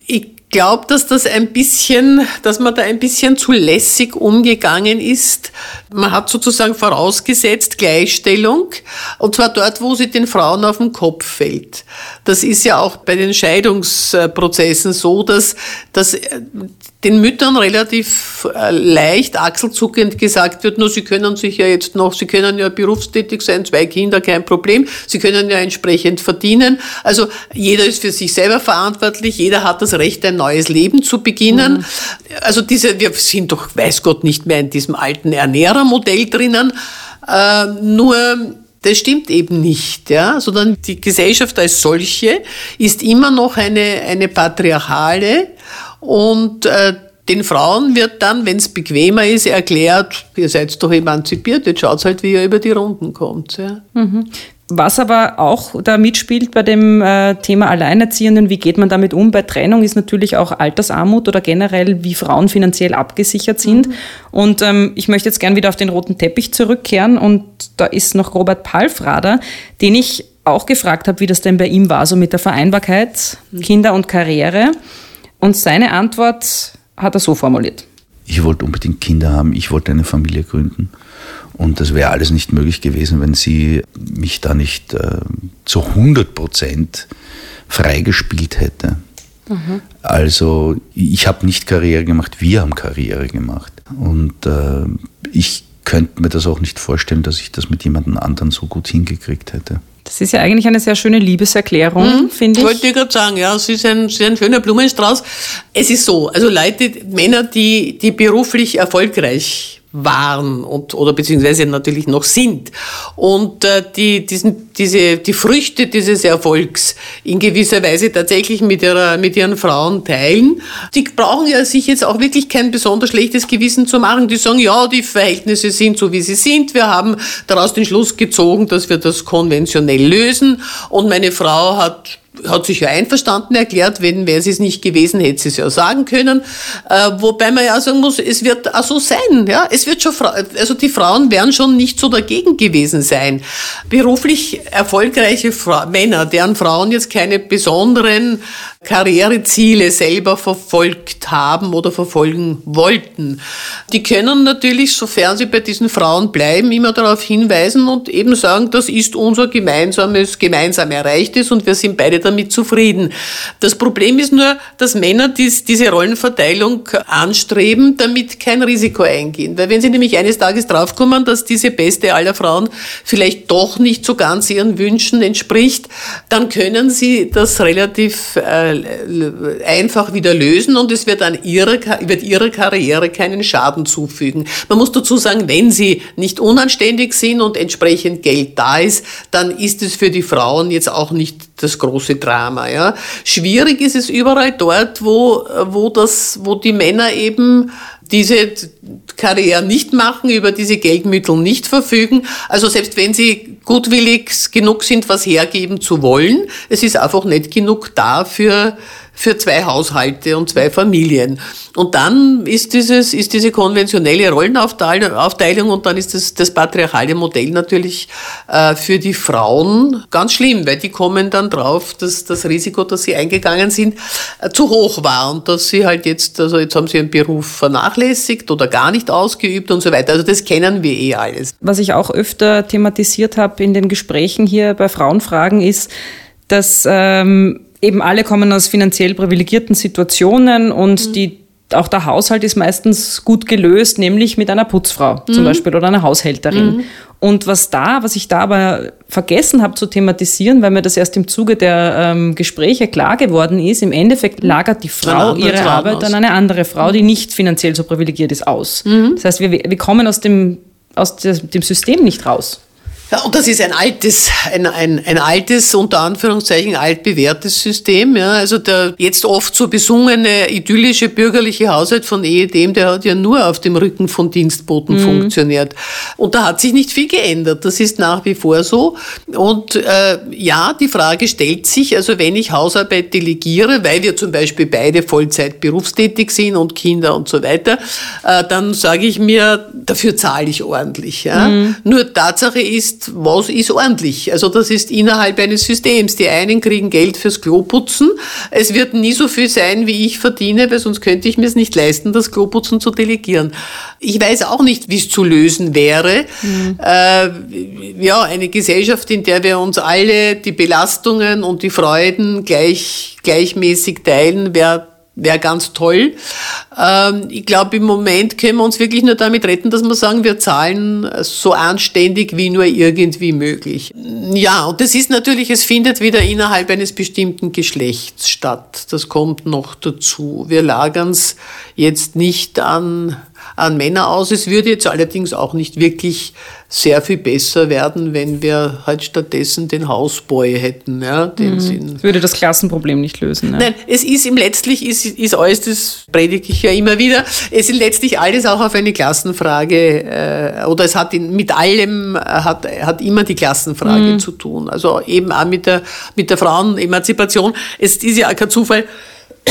B: Ich glaube, dass das ein bisschen, dass man da ein bisschen zu lässig umgegangen ist. Man hat sozusagen vorausgesetzt Gleichstellung und zwar dort, wo sie den Frauen auf den Kopf fällt. Das ist ja auch bei den Scheidungsprozessen so, dass, dass äh, den Müttern relativ äh, leicht achselzuckend gesagt wird, nur sie können sich ja jetzt noch, sie können ja berufstätig sein, zwei Kinder, kein Problem, sie können ja entsprechend verdienen. Also jeder ist für sich selber verantwortlich, jeder hat das Recht, ein neues Leben zu beginnen. Also diese, wir sind doch, weiß Gott, nicht mehr in diesem alten Ernährermodell drinnen, äh, nur das stimmt eben nicht, ja, sondern die Gesellschaft als solche ist immer noch eine, eine patriarchale und äh, den Frauen wird dann, wenn es bequemer ist, erklärt, ihr seid doch emanzipiert, jetzt schaut halt, wie ihr über die Runden kommt. Ja.
A: Was aber auch da mitspielt bei dem äh, Thema Alleinerziehenden, wie geht man damit um bei Trennung, ist natürlich auch Altersarmut oder generell, wie Frauen finanziell abgesichert sind. Und ähm, ich möchte jetzt gern wieder auf den roten Teppich zurückkehren und da ist noch Robert Palfrader, den ich auch gefragt habe, wie das denn bei ihm war, so mit der Vereinbarkeit Kinder und Karriere. Und seine Antwort hat er so formuliert.
G: Ich wollte unbedingt Kinder haben, ich wollte eine Familie gründen. Und das wäre alles nicht möglich gewesen, wenn sie mich da nicht äh, zu 100 Prozent freigespielt hätte. Also ich habe nicht Karriere gemacht, wir haben Karriere gemacht. Und äh, ich könnte mir das auch nicht vorstellen, dass ich das mit jemandem anderen so gut hingekriegt hätte.
A: Das ist ja eigentlich eine sehr schöne Liebeserklärung, mhm, finde ich.
B: Wollte ich gerade sagen, ja, es ist, ein, es ist ein schöner Blumenstrauß. Es ist so, also Leute, Männer, die, die beruflich erfolgreich waren und oder beziehungsweise natürlich noch sind. Und äh, die diesen diese die Früchte dieses Erfolgs in gewisser Weise tatsächlich mit ihrer mit ihren Frauen teilen die brauchen ja sich jetzt auch wirklich kein besonders schlechtes Gewissen zu machen. Die sagen ja die Verhältnisse sind so wie sie sind. Wir haben daraus den Schluss gezogen dass wir das konventionell lösen. Und meine Frau hat hat sich ja einverstanden erklärt, wenn wäre sie es nicht gewesen, hätte sie es ja sagen können. Äh, wobei man ja sagen muss, es wird auch so sein. Ja? Es wird schon, also die Frauen werden schon nicht so dagegen gewesen sein. Beruflich erfolgreiche Fra Männer, deren Frauen jetzt keine besonderen Karriereziele selber verfolgt haben oder verfolgen wollten. Die können natürlich, sofern sie bei diesen Frauen bleiben, immer darauf hinweisen und eben sagen, das ist unser gemeinsames, gemeinsam erreichtes und wir sind beide damit zufrieden. Das Problem ist nur, dass Männer dies, diese Rollenverteilung anstreben, damit kein Risiko eingehen. Weil wenn sie nämlich eines Tages draufkommen, dass diese beste aller Frauen vielleicht doch nicht so ganz ihren Wünschen entspricht, dann können sie das relativ äh, äh, einfach wieder lösen und es wird an ihre, wird ihrer Karriere keinen Schaden zufügen. Man muss dazu sagen, wenn sie nicht unanständig sind und entsprechend Geld da ist, dann ist es für die Frauen jetzt auch nicht das große Drama. Ja. Schwierig ist es überall dort, wo, wo, das, wo die Männer eben diese Karriere nicht machen, über diese Geldmittel nicht verfügen. Also selbst wenn sie gutwillig genug sind, was hergeben zu wollen, es ist einfach nicht genug da für für zwei Haushalte und zwei Familien. Und dann ist, dieses, ist diese konventionelle Rollenaufteilung und dann ist das, das patriarchale Modell natürlich äh, für die Frauen ganz schlimm, weil die kommen dann drauf, dass das Risiko, dass sie eingegangen sind, äh, zu hoch war und dass sie halt jetzt, also jetzt haben sie ihren Beruf vernachlässigt oder gar nicht ausgeübt und so weiter. Also das kennen wir eh alles.
A: Was ich auch öfter thematisiert habe in den Gesprächen hier bei Frauenfragen ist, dass ähm, eben alle kommen aus finanziell privilegierten Situationen und mhm. die auch der Haushalt ist meistens gut gelöst, nämlich mit einer Putzfrau mhm. zum Beispiel oder einer Haushälterin. Mhm. Und was da, was ich da aber vergessen habe zu thematisieren, weil mir das erst im Zuge der ähm, Gespräche klar geworden ist, im Endeffekt mhm. lagert die Frau ihre Frauen Arbeit aus. an eine andere Frau, die nicht finanziell so privilegiert ist, aus. Mhm. Das heißt, wir, wir kommen aus dem, aus dem System nicht raus.
B: Ja, und das ist ein altes, ein, ein, ein altes, unter Anführungszeichen, altbewährtes System. Ja. Also der jetzt oft so besungene idyllische bürgerliche Haushalt von ehedem, der hat ja nur auf dem Rücken von Dienstboten mhm. funktioniert. Und da hat sich nicht viel geändert. Das ist nach wie vor so. Und äh, ja, die Frage stellt sich, also wenn ich Hausarbeit delegiere, weil wir zum Beispiel beide Vollzeit berufstätig sind und Kinder und so weiter, äh, dann sage ich mir, dafür zahle ich ordentlich. Ja. Mhm. Nur Tatsache ist, ist, was ist ordentlich. Also das ist innerhalb eines Systems. Die einen kriegen Geld fürs Kloputzen. Es wird nie so viel sein, wie ich verdiene, weil sonst könnte ich mir es nicht leisten, das Kloputzen zu delegieren. Ich weiß auch nicht, wie es zu lösen wäre. Mhm. Äh, ja, eine Gesellschaft, in der wir uns alle die Belastungen und die Freuden gleich, gleichmäßig teilen, wäre wäre ganz toll. Ähm, ich glaube, im Moment können wir uns wirklich nur damit retten, dass wir sagen, wir zahlen so anständig wie nur irgendwie möglich. Ja, und das ist natürlich, es findet wieder innerhalb eines bestimmten Geschlechts statt. Das kommt noch dazu. Wir lagern es jetzt nicht an an Männer aus. Es würde jetzt allerdings auch nicht wirklich sehr viel besser werden, wenn wir halt stattdessen den Hausboy hätten. Ja, den
A: mhm. Sinn. Würde das Klassenproblem nicht lösen.
B: Ne? Nein, es ist im letztlich ist, ist alles, das predige ich ja immer wieder, es ist letztlich alles auch auf eine Klassenfrage äh, oder es hat in, mit allem äh, hat, hat immer die Klassenfrage mhm. zu tun. Also eben auch mit der, mit der Frauenemanzipation. Es ist ja kein Zufall,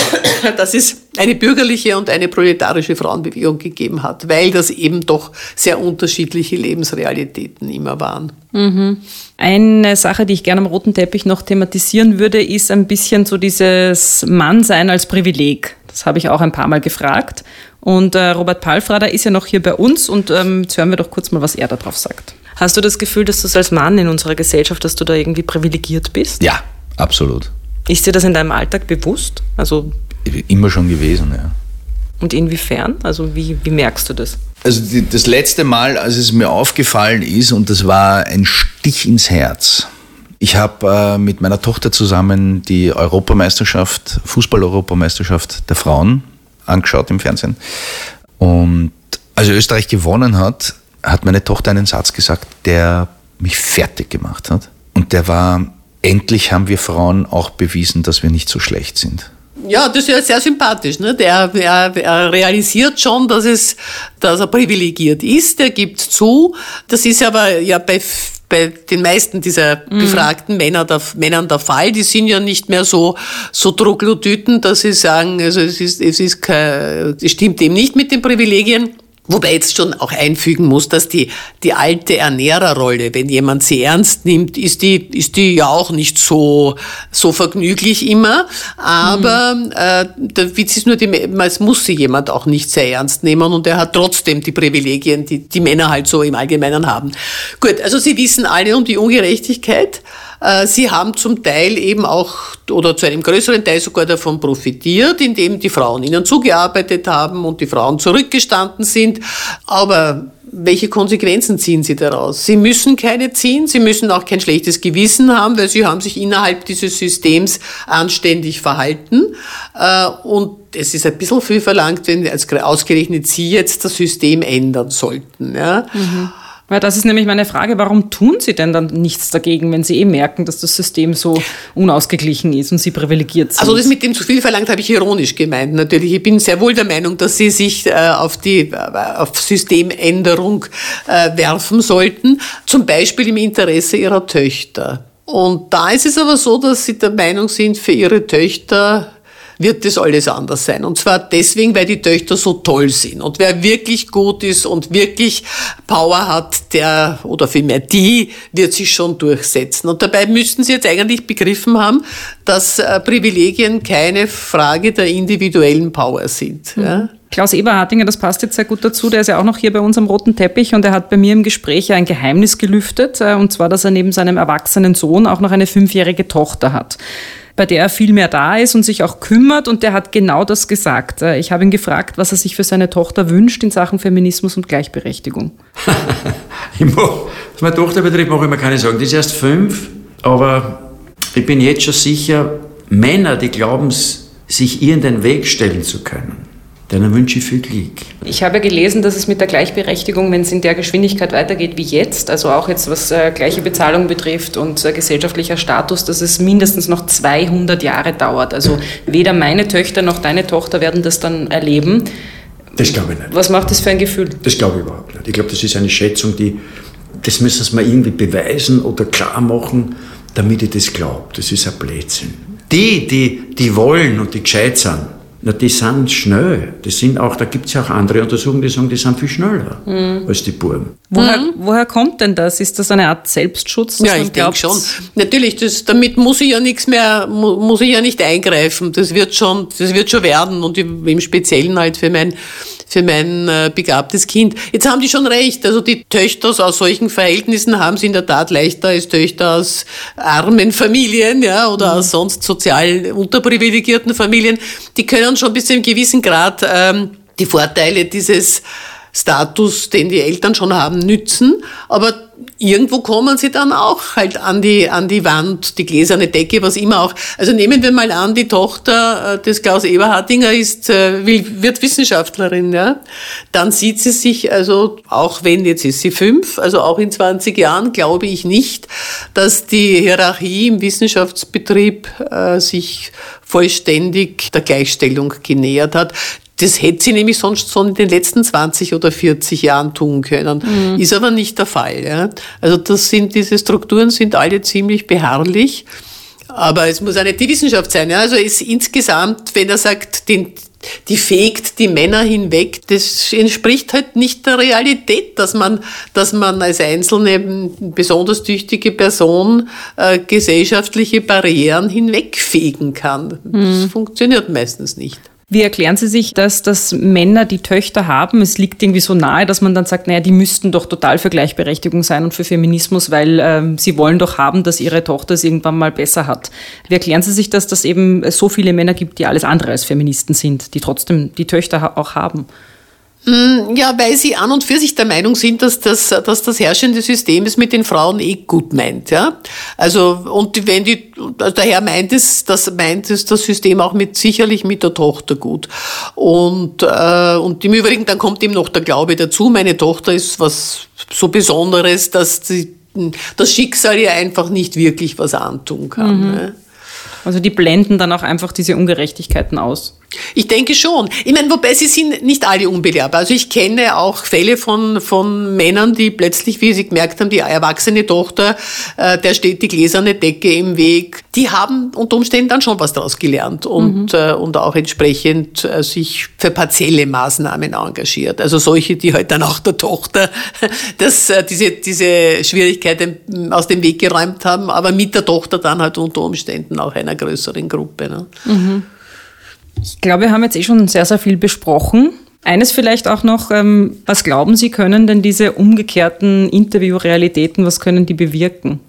B: dass es eine bürgerliche und eine proletarische Frauenbewegung gegeben hat, weil das eben doch sehr unterschiedliche Lebensrealitäten immer waren.
A: Mhm. Eine Sache, die ich gerne am roten Teppich noch thematisieren würde, ist ein bisschen so dieses Mannsein als Privileg. Das habe ich auch ein paar Mal gefragt. Und äh, Robert Palfrader ist ja noch hier bei uns und ähm, jetzt hören wir doch kurz mal, was er darauf sagt. Hast du das Gefühl, dass du als Mann in unserer Gesellschaft, dass du da irgendwie privilegiert bist?
G: Ja, absolut.
A: Ist dir das in deinem Alltag bewusst? Also
G: Immer schon gewesen, ja.
A: Und inwiefern? Also wie, wie merkst du das?
G: Also die, das letzte Mal, als es mir aufgefallen ist, und das war ein Stich ins Herz, Ich habe äh, mit meiner Tochter zusammen die Europameisterschaft, Fußball-Europameisterschaft der Frauen angeschaut im Fernsehen. Und als Österreich gewonnen hat, hat meine Tochter einen Satz gesagt, der mich fertig gemacht hat. Und der war, endlich haben wir Frauen auch bewiesen, dass wir nicht so schlecht sind.
B: Ja, das ist ja sehr sympathisch. Ne? Der, er, er realisiert schon, dass, es, dass er privilegiert ist. Er gibt zu. Das ist aber ja bei bei den meisten dieser mhm. befragten Männer der, Männern der Fall. Die sind ja nicht mehr so, so Troglodyten, dass sie sagen, also es ist, es ist es stimmt eben nicht mit den Privilegien. Wobei jetzt schon auch einfügen muss, dass die, die alte Ernährerrolle, wenn jemand sie ernst nimmt, ist die, ist die ja auch nicht so, so vergnüglich immer. Aber mhm. äh, der Witz ist nur, die, es muss sie jemand auch nicht sehr ernst nehmen und er hat trotzdem die Privilegien, die die Männer halt so im Allgemeinen haben. Gut, also Sie wissen alle um die Ungerechtigkeit. Äh, sie haben zum Teil eben auch oder zu einem größeren Teil sogar davon profitiert, indem die Frauen ihnen zugearbeitet haben und die Frauen zurückgestanden sind. Aber welche Konsequenzen ziehen Sie daraus? Sie müssen keine ziehen, Sie müssen auch kein schlechtes Gewissen haben, weil Sie haben sich innerhalb dieses Systems anständig verhalten. Äh, und es ist ein bisschen viel verlangt, wenn ausgerechnet Sie jetzt das System ändern sollten. Ja? Mhm.
A: Weil das ist nämlich meine Frage, warum tun Sie denn dann nichts dagegen, wenn Sie eh merken, dass das System so unausgeglichen ist und Sie privilegiert sind?
B: Also das mit dem zu viel verlangt habe ich ironisch gemeint. Natürlich, ich bin sehr wohl der Meinung, dass Sie sich äh, auf die äh, auf Systemänderung äh, werfen sollten, zum Beispiel im Interesse Ihrer Töchter. Und da ist es aber so, dass Sie der Meinung sind, für Ihre Töchter wird das alles anders sein. Und zwar deswegen, weil die Töchter so toll sind. Und wer wirklich gut ist und wirklich Power hat, der oder vielmehr die wird sich schon durchsetzen. Und dabei müssten Sie jetzt eigentlich begriffen haben, dass äh, Privilegien keine Frage der individuellen Power sind. Mhm. Ja?
A: Klaus Eberhardinger, das passt jetzt sehr gut dazu, der ist ja auch noch hier bei uns am roten Teppich und er hat bei mir im Gespräch ein Geheimnis gelüftet, äh, und zwar, dass er neben seinem erwachsenen Sohn auch noch eine fünfjährige Tochter hat bei der er viel mehr da ist und sich auch kümmert. Und der hat genau das gesagt. Äh, ich habe ihn gefragt, was er sich für seine Tochter wünscht in Sachen Feminismus und Gleichberechtigung.
F: was meine Tochter betrifft, mache ich mir keine Sorgen. Die ist erst fünf, aber ich bin jetzt schon sicher, Männer, die glauben, sich ihr in den Weg stellen zu können, Denen wünsche ich viel Glück.
A: Ich habe gelesen, dass es mit der Gleichberechtigung, wenn es in der Geschwindigkeit weitergeht wie jetzt, also auch jetzt was äh, gleiche Bezahlung betrifft und äh, gesellschaftlicher Status, dass es mindestens noch 200 Jahre dauert. Also weder meine Töchter noch deine Tochter werden das dann erleben.
F: Das glaube ich nicht.
A: Was macht das für ein Gefühl?
F: Das glaube ich überhaupt nicht. Ich glaube, das ist eine Schätzung, die, das müssen sie mir irgendwie beweisen oder klar machen, damit ich das glaube. Das ist ein Blödsinn. Die, die, die wollen und die gescheit sind, na, die sind schnell. Das sind auch, da gibt es ja auch andere Untersuchungen, die sagen, die sind viel schneller mhm. als die Buben.
A: Woher, mhm. woher kommt denn das? Ist das eine Art Selbstschutz?
B: Ja, ich denke schon. Natürlich, das, damit muss ich ja nichts mehr, muss ich ja nicht eingreifen. Das wird schon, das wird schon werden und im Speziellen halt für mein für mein äh, begabtes Kind. Jetzt haben die schon recht. Also die Töchter aus solchen Verhältnissen haben es in der Tat leichter als Töchter aus armen Familien, ja, oder mhm. aus sonst sozial unterprivilegierten Familien. Die können schon bis zu einem gewissen Grad ähm, die Vorteile dieses Status, den die Eltern schon haben, nützen. Aber irgendwo kommen sie dann auch halt an die, an die Wand, die gläserne Decke, was immer auch. Also nehmen wir mal an, die Tochter äh, des Klaus Eberhardinger ist, äh, wird Wissenschaftlerin, ja. Dann sieht sie sich, also auch wenn jetzt ist sie fünf, also auch in 20 Jahren glaube ich nicht, dass die Hierarchie im Wissenschaftsbetrieb äh, sich vollständig der Gleichstellung genähert hat. Das hätte sie nämlich sonst schon in den letzten 20 oder 40 Jahren tun können. Mhm. Ist aber nicht der Fall. Ja. Also das sind, diese Strukturen sind alle ziemlich beharrlich. Aber es muss auch nicht die Wissenschaft sein. Ja. Also es insgesamt, wenn er sagt, den, die fegt die Männer hinweg, das entspricht halt nicht der Realität, dass man, dass man als einzelne besonders tüchtige Person äh, gesellschaftliche Barrieren hinwegfegen kann. Mhm. Das funktioniert meistens nicht.
A: Wie erklären Sie sich, dass, dass Männer die Töchter haben? Es liegt irgendwie so nahe, dass man dann sagt, naja, die müssten doch total für Gleichberechtigung sein und für Feminismus, weil ähm, sie wollen doch haben, dass ihre Tochter es irgendwann mal besser hat. Wie erklären Sie sich, dass das eben so viele Männer gibt, die alles andere als Feministen sind, die trotzdem die Töchter auch haben?
B: Hm, ja, weil sie an und für sich der Meinung sind, dass das, dass das herrschende System es mit den Frauen eh gut meint, ja. Also, und wenn die, der Herr meint es, das meint es das System auch mit, sicherlich mit der Tochter gut. Und, äh, und im Übrigen, dann kommt ihm noch der Glaube dazu, meine Tochter ist was so Besonderes, dass sie, das Schicksal ihr einfach nicht wirklich was antun kann. Mhm. Ne?
A: Also die blenden dann auch einfach diese Ungerechtigkeiten aus.
B: Ich denke schon. Ich meine, wobei sie sind nicht alle unbelehrbar. Also ich kenne auch Fälle von, von Männern, die plötzlich, wie sie gemerkt haben, die erwachsene Tochter, äh, der steht die gläserne Decke im Weg. Die haben unter Umständen dann schon was daraus gelernt und, mhm. äh, und auch entsprechend äh, sich für partielle Maßnahmen engagiert. Also solche, die halt dann auch der Tochter das, äh, diese, diese Schwierigkeiten aus dem Weg geräumt haben, aber mit der Tochter dann halt unter Umständen auch einer größeren Gruppe. Ne? Mhm.
A: Ich glaube, wir haben jetzt eh schon sehr, sehr viel besprochen. Eines vielleicht auch noch, ähm, was glauben Sie, können denn diese umgekehrten Interviewrealitäten, was können die bewirken?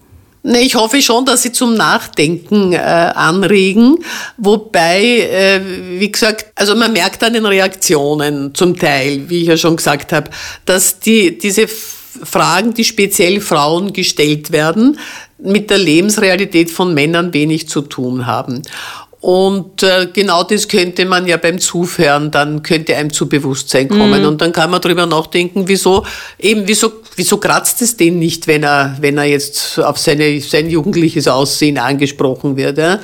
B: Ich hoffe schon, dass sie zum Nachdenken äh, anregen. Wobei, äh, wie gesagt, also man merkt an den Reaktionen zum Teil, wie ich ja schon gesagt habe, dass die, diese Fragen, die speziell Frauen gestellt werden, mit der Lebensrealität von Männern wenig zu tun haben. Und äh, genau das könnte man ja beim Zuhören, dann könnte einem zu Bewusstsein kommen. Mhm. Und dann kann man drüber nachdenken, wieso, eben, wieso, wieso kratzt es den nicht, wenn er, wenn er jetzt auf seine, sein jugendliches Aussehen angesprochen wird. Ja?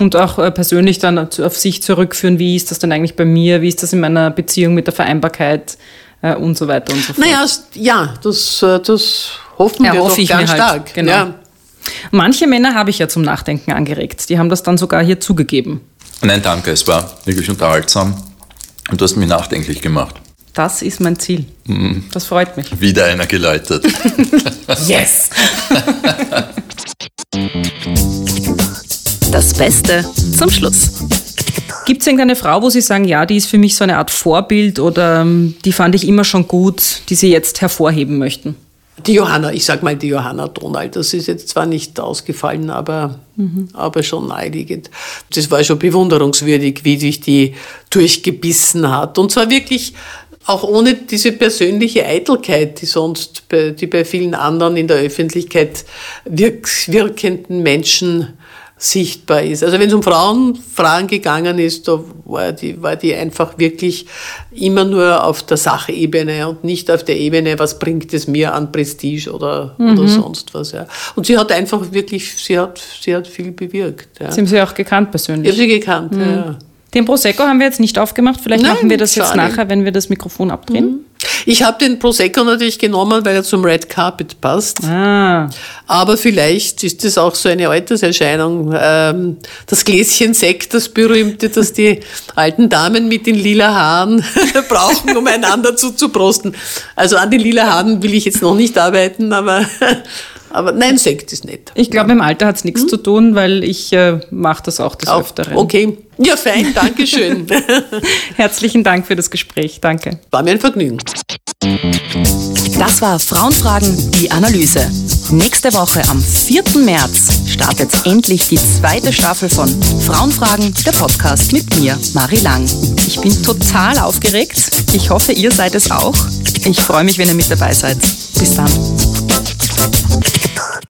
A: Und auch äh, persönlich dann auf sich zurückführen, wie ist das denn eigentlich bei mir, wie ist das in meiner Beziehung mit der Vereinbarkeit äh, und so weiter und so fort.
B: Naja, ja, das, äh, das hoffen ja, wir doch ganz halt. stark.
A: Genau. Ja. Manche Männer habe ich ja zum Nachdenken angeregt. Die haben das dann sogar hier zugegeben.
E: Nein, danke. Es war wirklich unterhaltsam und du hast mich nachdenklich gemacht.
A: Das ist mein Ziel. Mhm. Das freut mich.
E: Wieder einer geläutet.
A: yes!
D: Das Beste zum Schluss.
A: Gibt es irgendeine Frau, wo Sie sagen, ja, die ist für mich so eine Art Vorbild oder ähm, die fand ich immer schon gut, die Sie jetzt hervorheben möchten?
B: Die Johanna, ich sag mal die Johanna Donald, das ist jetzt zwar nicht ausgefallen, aber, mhm. aber schon naheliegend. Das war schon bewunderungswürdig, wie sich die durchgebissen hat. Und zwar wirklich auch ohne diese persönliche Eitelkeit, die sonst bei, die bei vielen anderen in der Öffentlichkeit wirk wirkenden Menschen sichtbar ist. Also wenn es um Frauenfragen gegangen ist, da war die, war die einfach wirklich immer nur auf der Sachebene und nicht auf der Ebene, was bringt es mir an Prestige oder, mhm. oder sonst was. Ja. Und sie hat einfach wirklich, sie hat, sie hat viel bewirkt.
A: Ja. Sie haben sie auch gekannt persönlich?
B: Ich habe sie gekannt, mhm. ja.
A: Den Prosecco haben wir jetzt nicht aufgemacht. Vielleicht Nein, machen wir das jetzt nachher, wenn wir das Mikrofon abdrehen. Mhm.
B: Ich habe den Prosecco natürlich genommen, weil er zum Red Carpet passt. Ah. Aber vielleicht ist das auch so eine Alterserscheinung. Ähm, das Gläschen Sekt, das berühmte, das die alten Damen mit den lila Haaren brauchen, um einander zuzuprosten. Also an den lila Haaren will ich jetzt noch nicht arbeiten, aber aber nein, Sekt ist nett.
A: Ich glaube, im Alter hat es nichts hm? zu tun, weil ich äh, mache das auch des auch, Öfteren.
B: Okay. Ja, fein, danke schön.
A: Herzlichen Dank für das Gespräch. Danke.
B: War mir ein Vergnügen.
D: Das war Frauenfragen, die Analyse. Nächste Woche am 4. März startet endlich die zweite Staffel von Frauenfragen, der Podcast mit mir, Marie Lang.
A: Ich bin total aufgeregt. Ich hoffe, ihr seid es auch. Ich freue mich, wenn ihr mit dabei seid. Bis dann.